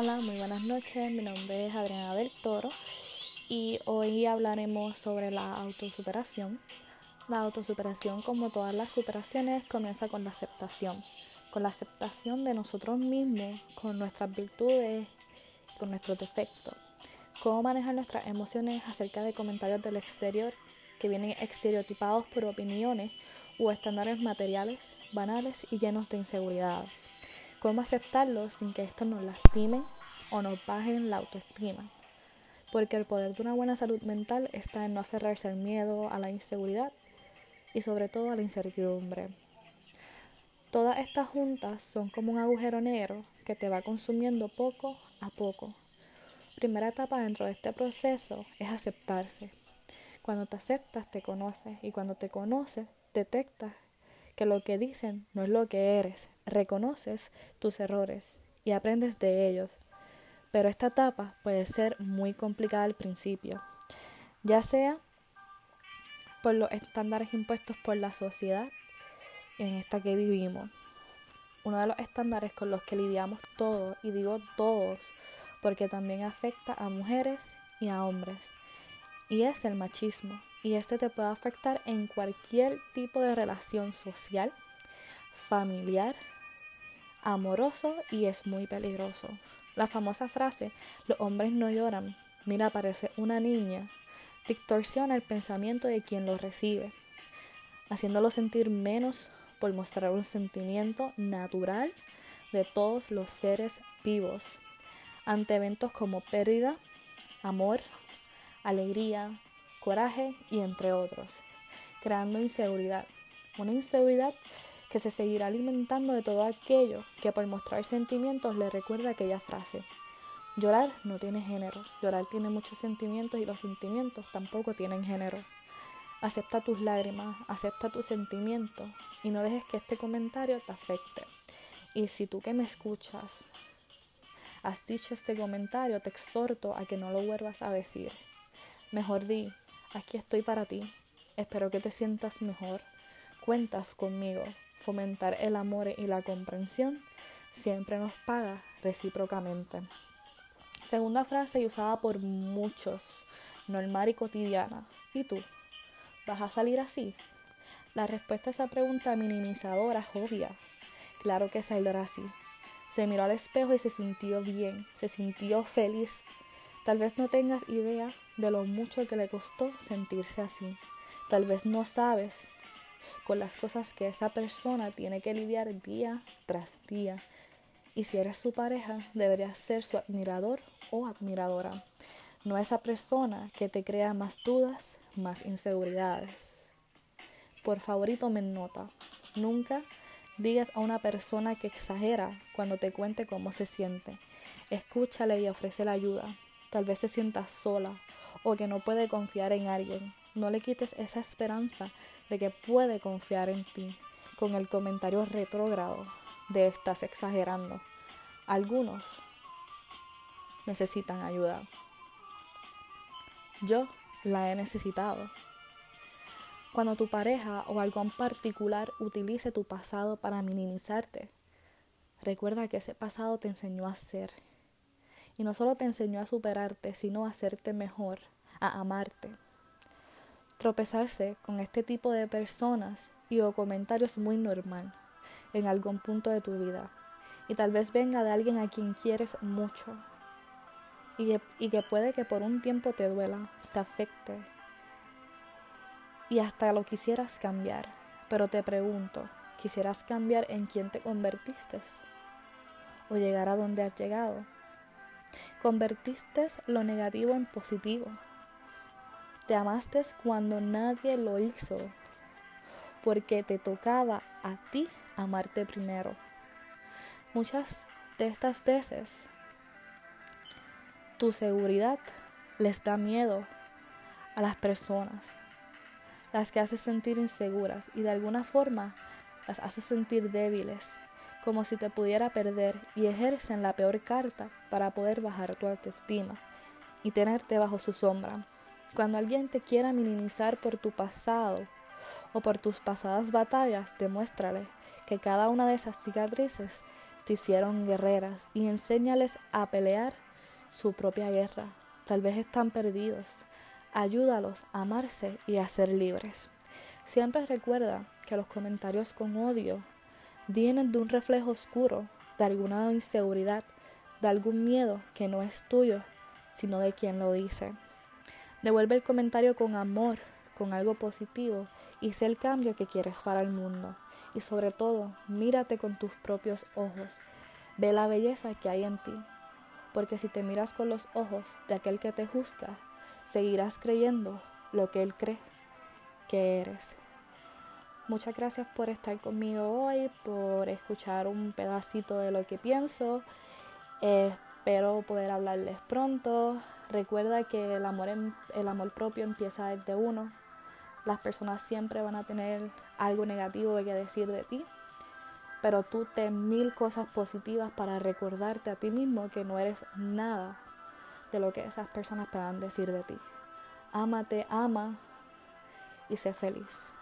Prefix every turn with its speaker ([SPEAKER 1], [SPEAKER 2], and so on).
[SPEAKER 1] Hola, muy buenas noches. Mi nombre es Adriana del Toro y hoy hablaremos sobre la autosuperación. La autosuperación, como todas las superaciones, comienza con la aceptación. Con la aceptación de nosotros mismos, con nuestras virtudes, con nuestros defectos. Cómo manejar nuestras emociones acerca de comentarios del exterior que vienen estereotipados por opiniones o estándares materiales, banales y llenos de inseguridades cómo aceptarlo sin que esto nos lastime o nos baje la autoestima. Porque el poder de una buena salud mental está en no aferrarse al miedo, a la inseguridad y sobre todo a la incertidumbre. Todas estas juntas son como un agujero negro que te va consumiendo poco a poco. Primera etapa dentro de este proceso es aceptarse. Cuando te aceptas, te conoces y cuando te conoces, detectas que lo que dicen no es lo que eres, reconoces tus errores y aprendes de ellos. Pero esta etapa puede ser muy complicada al principio, ya sea por los estándares impuestos por la sociedad en esta que vivimos. Uno de los estándares con los que lidiamos todos, y digo todos, porque también afecta a mujeres y a hombres, y es el machismo y este te puede afectar en cualquier tipo de relación social, familiar, amoroso y es muy peligroso. La famosa frase, los hombres no lloran, mira, parece una niña, distorsiona el pensamiento de quien lo recibe, haciéndolo sentir menos por mostrar un sentimiento natural de todos los seres vivos ante eventos como pérdida, amor, alegría, coraje y entre otros, creando inseguridad. Una inseguridad que se seguirá alimentando de todo aquello que por mostrar sentimientos le recuerda aquella frase. Llorar no tiene género, llorar tiene muchos sentimientos y los sentimientos tampoco tienen género. Acepta tus lágrimas, acepta tus sentimientos y no dejes que este comentario te afecte. Y si tú que me escuchas has dicho este comentario, te exhorto a que no lo vuelvas a decir. Mejor di, aquí estoy para ti. Espero que te sientas mejor. Cuentas conmigo. Fomentar el amor y la comprensión siempre nos paga recíprocamente. Segunda frase y usada por muchos, normal y cotidiana. ¿Y tú? ¿Vas a salir así? La respuesta a esa pregunta minimizadora es obvia. Claro que saldrá así. Se miró al espejo y se sintió bien, se sintió feliz, Tal vez no tengas idea de lo mucho que le costó sentirse así. Tal vez no sabes con las cosas que esa persona tiene que lidiar día tras día. Y si eres su pareja, deberías ser su admirador o admiradora. No esa persona que te crea más dudas, más inseguridades. Por favor tomen nota. Nunca digas a una persona que exagera cuando te cuente cómo se siente. Escúchale y ofrece ayuda. Tal vez se sienta sola o que no puede confiar en alguien. No le quites esa esperanza de que puede confiar en ti con el comentario retrógrado de estás exagerando. Algunos necesitan ayuda. Yo la he necesitado. Cuando tu pareja o algo en particular utilice tu pasado para minimizarte, recuerda que ese pasado te enseñó a ser y no solo te enseñó a superarte, sino a hacerte mejor, a amarte. Tropezarse con este tipo de personas y o comentarios es muy normal en algún punto de tu vida. Y tal vez venga de alguien a quien quieres mucho. Y que, y que puede que por un tiempo te duela, te afecte. Y hasta lo quisieras cambiar. Pero te pregunto, ¿quisieras cambiar en quién te convertiste? ¿O llegar a donde has llegado? Convertiste lo negativo en positivo. Te amaste cuando nadie lo hizo, porque te tocaba a ti amarte primero. Muchas de estas veces tu seguridad les da miedo a las personas, las que hace sentir inseguras y de alguna forma las hace sentir débiles como si te pudiera perder y ejercen la peor carta para poder bajar tu autoestima y tenerte bajo su sombra. Cuando alguien te quiera minimizar por tu pasado o por tus pasadas batallas, demuéstrale que cada una de esas cicatrices te hicieron guerreras y enséñales a pelear su propia guerra. Tal vez están perdidos. Ayúdalos a amarse y a ser libres. Siempre recuerda que los comentarios con odio vienen de un reflejo oscuro, de alguna inseguridad, de algún miedo que no es tuyo, sino de quien lo dice. Devuelve el comentario con amor, con algo positivo y sé el cambio que quieres para el mundo. Y sobre todo, mírate con tus propios ojos. Ve la belleza que hay en ti. Porque si te miras con los ojos de aquel que te juzga, seguirás creyendo lo que él cree que eres. Muchas gracias por estar conmigo hoy, por escuchar un pedacito de lo que pienso. espero poder hablarles pronto. Recuerda que el amor, el amor propio empieza desde uno. Las personas siempre van a tener algo negativo que decir de ti, pero tú ten mil cosas positivas para recordarte a ti mismo que no eres nada de lo que esas personas puedan decir de ti. Ámate, ama y sé feliz.